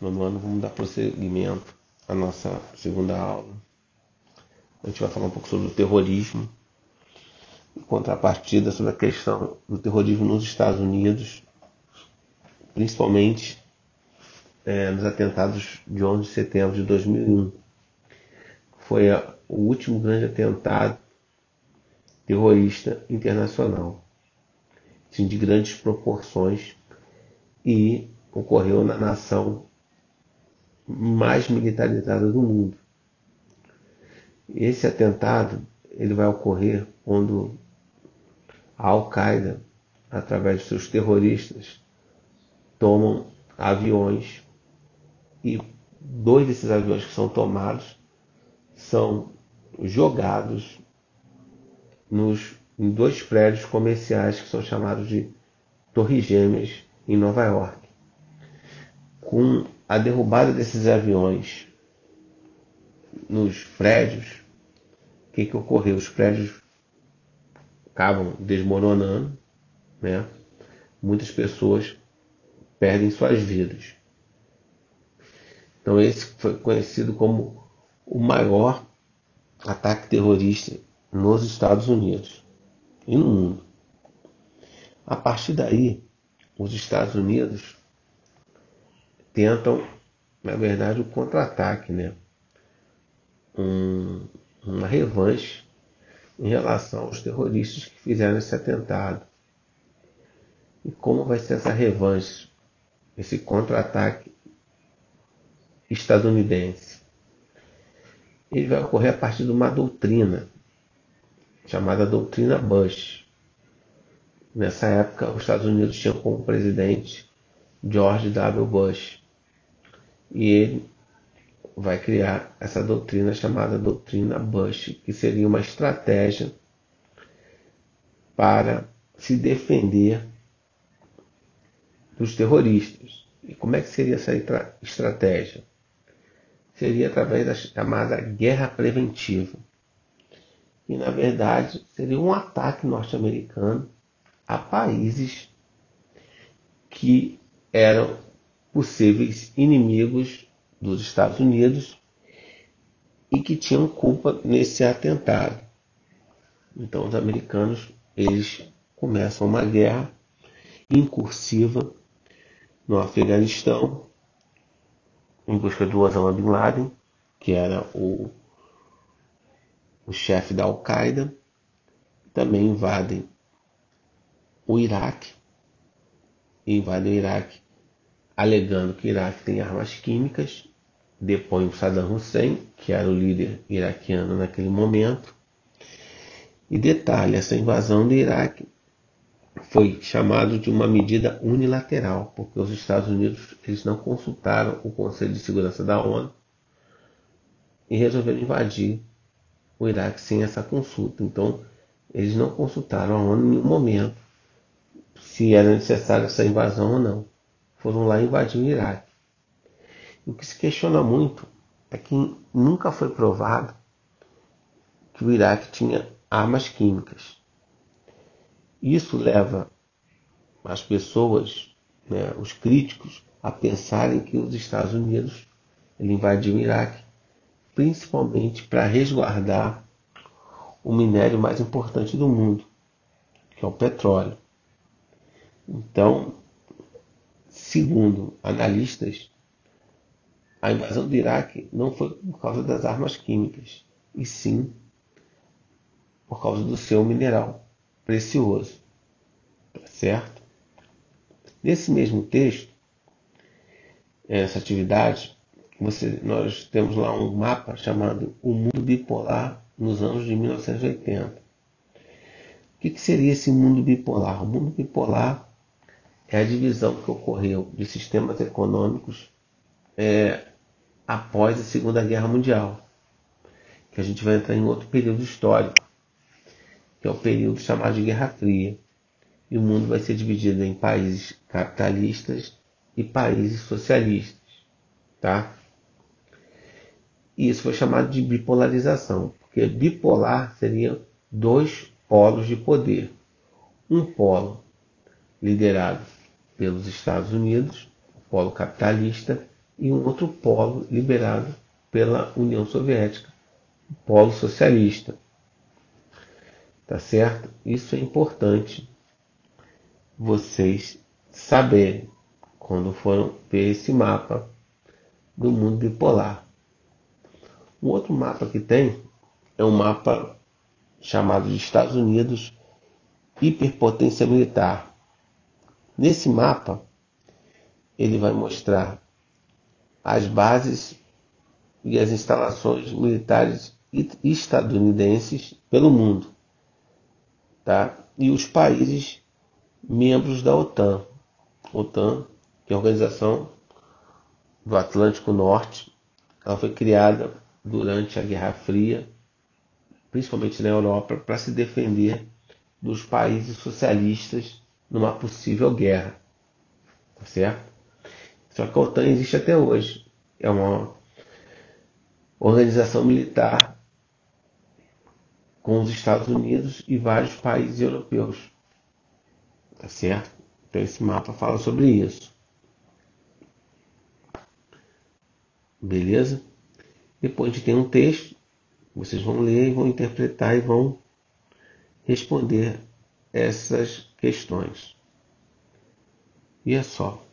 nono ano, vamos dar prosseguimento à nossa segunda aula. A gente vai falar um pouco sobre o terrorismo, em contrapartida sobre a questão do terrorismo nos Estados Unidos, principalmente é, nos atentados de 11 de setembro de 2001. Foi a, o último grande atentado terrorista internacional, de grandes proporções e ocorreu na nação mais militarizada do mundo. Esse atentado ele vai ocorrer quando a Al-Qaeda, através de seus terroristas, tomam aviões e dois desses aviões que são tomados são jogados nos, em dois prédios comerciais que são chamados de Torres Gêmeas em Nova York. Com a derrubada desses aviões nos prédios, o que, que ocorreu? Os prédios acabam desmoronando, né? muitas pessoas perdem suas vidas. Então esse foi conhecido como o maior ataque terrorista nos Estados Unidos e no mundo. A partir daí, os Estados Unidos tentam, na verdade, o contra-ataque, né? Um, uma revanche em relação aos terroristas que fizeram esse atentado. E como vai ser essa revanche, esse contra-ataque estadunidense. Ele vai ocorrer a partir de uma doutrina chamada doutrina Bush. Nessa época, os Estados Unidos tinham como presidente George W. Bush. E ele vai criar essa doutrina chamada doutrina Bush, que seria uma estratégia para se defender dos terroristas. E como é que seria essa estratégia? seria através da chamada guerra preventiva. E, na verdade, seria um ataque norte-americano a países que eram possíveis inimigos dos Estados Unidos e que tinham culpa nesse atentado. Então os americanos eles começam uma guerra incursiva no Afeganistão em busca do Osama Bin Laden, que era o, o chefe da Al-Qaeda. Também invadem o Iraque, invadem o Iraque alegando que o Iraque tem armas químicas, depõe o Saddam Hussein, que era o líder iraquiano naquele momento. E detalhe, essa invasão do Iraque foi chamado de uma medida unilateral, porque os Estados Unidos eles não consultaram o Conselho de Segurança da ONU e resolveram invadir o Iraque sem essa consulta. Então, eles não consultaram a ONU em nenhum momento se era necessária essa invasão ou não. Foram lá invadir o Iraque. o que se questiona muito é que nunca foi provado que o Iraque tinha armas químicas. Isso leva as pessoas, né, os críticos, a pensarem que os Estados Unidos ele invadiu o Iraque principalmente para resguardar o minério mais importante do mundo, que é o petróleo. Então, segundo analistas, a invasão do Iraque não foi por causa das armas químicas, e sim por causa do seu mineral precioso. Tá certo? Nesse mesmo texto, essa atividade, você, nós temos lá um mapa chamado O Mundo Bipolar nos anos de 1980. O que, que seria esse mundo bipolar? O mundo bipolar é a divisão que ocorreu de sistemas econômicos é, após a Segunda Guerra Mundial, que a gente vai entrar em outro período histórico que é o período chamado de Guerra Fria. E o mundo vai ser dividido em países capitalistas e países socialistas. Tá? E isso foi chamado de bipolarização, porque bipolar seria dois polos de poder. Um polo liderado pelos Estados Unidos, o polo capitalista, e um outro polo liberado pela União Soviética, o polo socialista. Tá certo? Isso é importante vocês saberem quando foram ver esse mapa do mundo bipolar. Um outro mapa que tem é um mapa chamado de Estados Unidos Hiperpotência Militar. Nesse mapa, ele vai mostrar as bases e as instalações militares estadunidenses pelo mundo, tá? E os países membros da OTAN. OTAN, que é a Organização do Atlântico Norte, ela foi criada durante a Guerra Fria, principalmente na Europa, para se defender dos países socialistas numa possível guerra. Tá certo? Só que a OTAN existe até hoje. É uma organização militar com os Estados Unidos e vários países europeus. Tá certo? Então esse mapa fala sobre isso. Beleza? Depois a gente tem um texto, vocês vão ler e vão interpretar e vão responder essas questões. E é só.